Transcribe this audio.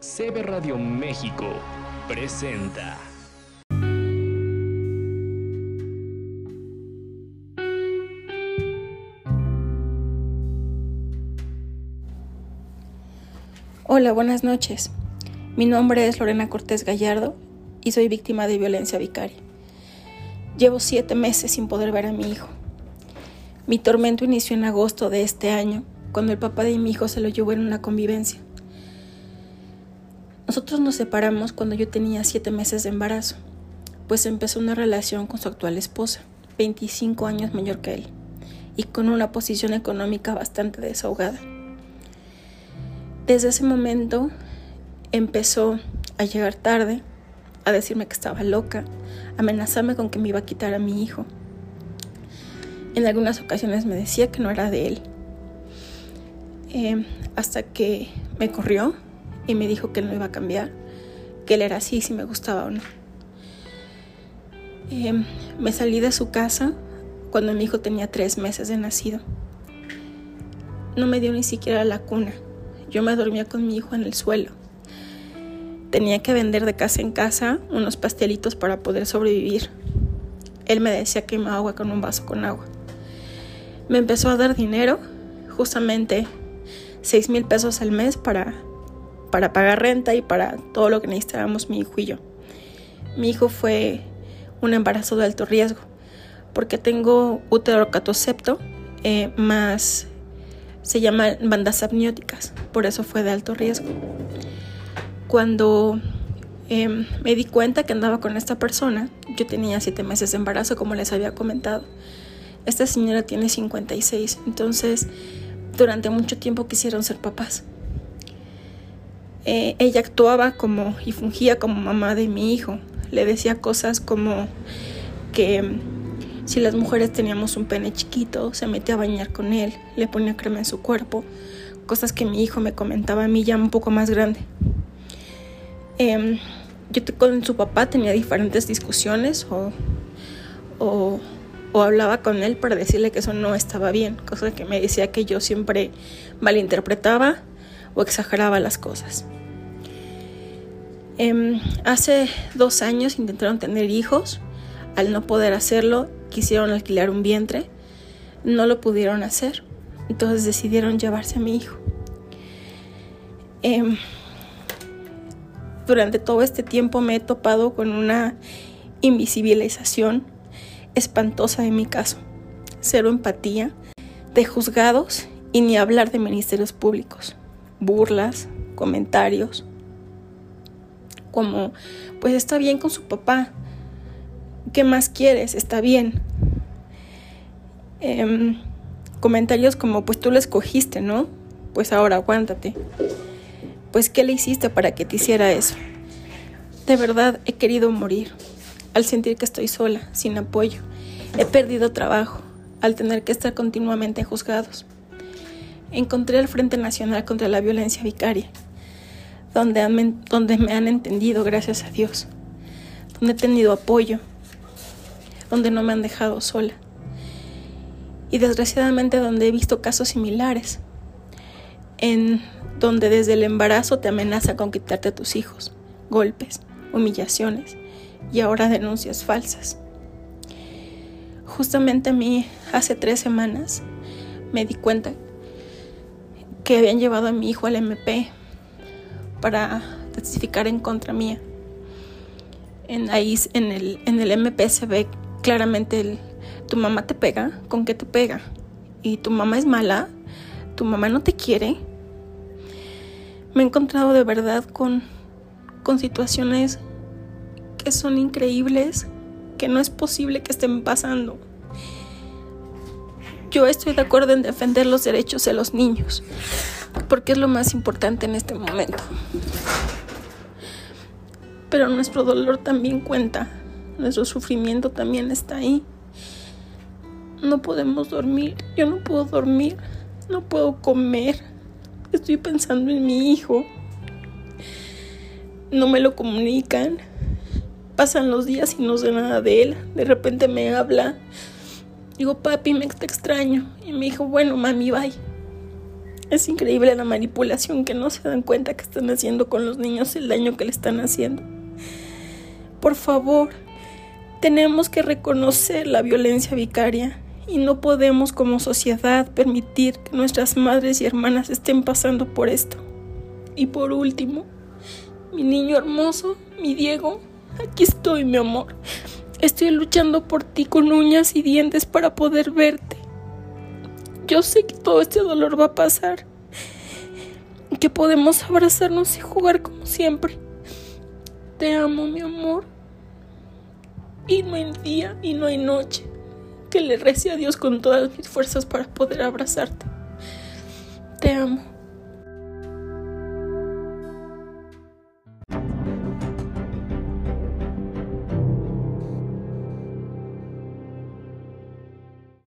CB Radio México presenta. Hola, buenas noches. Mi nombre es Lorena Cortés Gallardo y soy víctima de violencia vicaria. Llevo siete meses sin poder ver a mi hijo. Mi tormento inició en agosto de este año, cuando el papá de mi hijo se lo llevó en una convivencia. Nosotros nos separamos cuando yo tenía siete meses de embarazo, pues empezó una relación con su actual esposa, 25 años mayor que él, y con una posición económica bastante desahogada. Desde ese momento empezó a llegar tarde, a decirme que estaba loca, amenazarme con que me iba a quitar a mi hijo. En algunas ocasiones me decía que no era de él, eh, hasta que me corrió y me dijo que no iba a cambiar, que él era así si me gustaba o no. Eh, me salí de su casa cuando mi hijo tenía tres meses de nacido. No me dio ni siquiera la cuna. Yo me dormía con mi hijo en el suelo. Tenía que vender de casa en casa unos pastelitos para poder sobrevivir. Él me decía que me agua con un vaso con agua. Me empezó a dar dinero, justamente seis mil pesos al mes para para pagar renta y para todo lo que necesitábamos mi hijo y yo. Mi hijo fue un embarazo de alto riesgo porque tengo útero catocepto eh, más se llaman bandas amnióticas, por eso fue de alto riesgo. Cuando em, me di cuenta que andaba con esta persona, yo tenía siete meses de embarazo, como les había comentado. Esta señora tiene 56, entonces durante mucho tiempo quisieron ser papás. Eh, ella actuaba como y fungía como mamá de mi hijo. Le decía cosas como que mm, si las mujeres teníamos un pene chiquito, se metía a bañar con él, le ponía crema en su cuerpo, cosas que mi hijo me comentaba a mí ya un poco más grande. Em, yo con su papá tenía diferentes discusiones o, o, o, hablaba con él para decirle que eso no estaba bien, cosa que me decía que yo siempre malinterpretaba o exageraba las cosas. Eh, hace dos años intentaron tener hijos. Al no poder hacerlo, quisieron alquilar un vientre. No lo pudieron hacer. Entonces decidieron llevarse a mi hijo. Eh, durante todo este tiempo me he topado con una invisibilización espantosa de mi caso. Cero empatía, de juzgados y ni hablar de ministerios públicos. Burlas, comentarios, como, pues está bien con su papá, ¿qué más quieres? Está bien. Em, comentarios como, pues tú lo escogiste, ¿no? Pues ahora aguántate. Pues, ¿qué le hiciste para que te hiciera eso? De verdad he querido morir al sentir que estoy sola, sin apoyo. He perdido trabajo al tener que estar continuamente juzgados. Encontré el Frente Nacional contra la Violencia Vicaria donde, donde me han entendido, gracias a Dios, donde he tenido apoyo, donde no me han dejado sola. Y desgraciadamente donde he visto casos similares, en donde desde el embarazo te amenaza con quitarte a tus hijos, golpes, humillaciones. Y ahora denuncias falsas. Justamente a mí, hace tres semanas, me di cuenta que habían llevado a mi hijo al MP para testificar en contra mía. En ahí en el, en el MP se ve claramente el, tu mamá te pega, ¿con qué te pega? Y tu mamá es mala, tu mamá no te quiere. Me he encontrado de verdad con, con situaciones que son increíbles, que no es posible que estén pasando. Yo estoy de acuerdo en defender los derechos de los niños, porque es lo más importante en este momento. Pero nuestro dolor también cuenta, nuestro sufrimiento también está ahí. No podemos dormir, yo no puedo dormir, no puedo comer, estoy pensando en mi hijo. No me lo comunican, pasan los días y no sé nada de él, de repente me habla, digo papi me te extraño y me dijo bueno mami bye Es increíble la manipulación que no se dan cuenta que están haciendo con los niños, el daño que le están haciendo. Por favor, tenemos que reconocer la violencia vicaria y no podemos como sociedad permitir que nuestras madres y hermanas estén pasando por esto. Y por último, mi niño hermoso, mi Diego, aquí estoy, mi amor. Estoy luchando por ti con uñas y dientes para poder verte. Yo sé que todo este dolor va a pasar. Que podemos abrazarnos y jugar como siempre. Te amo, mi amor. Y no hay día y no hay noche que le rece a Dios con todas mis fuerzas para poder abrazarte. Te amo.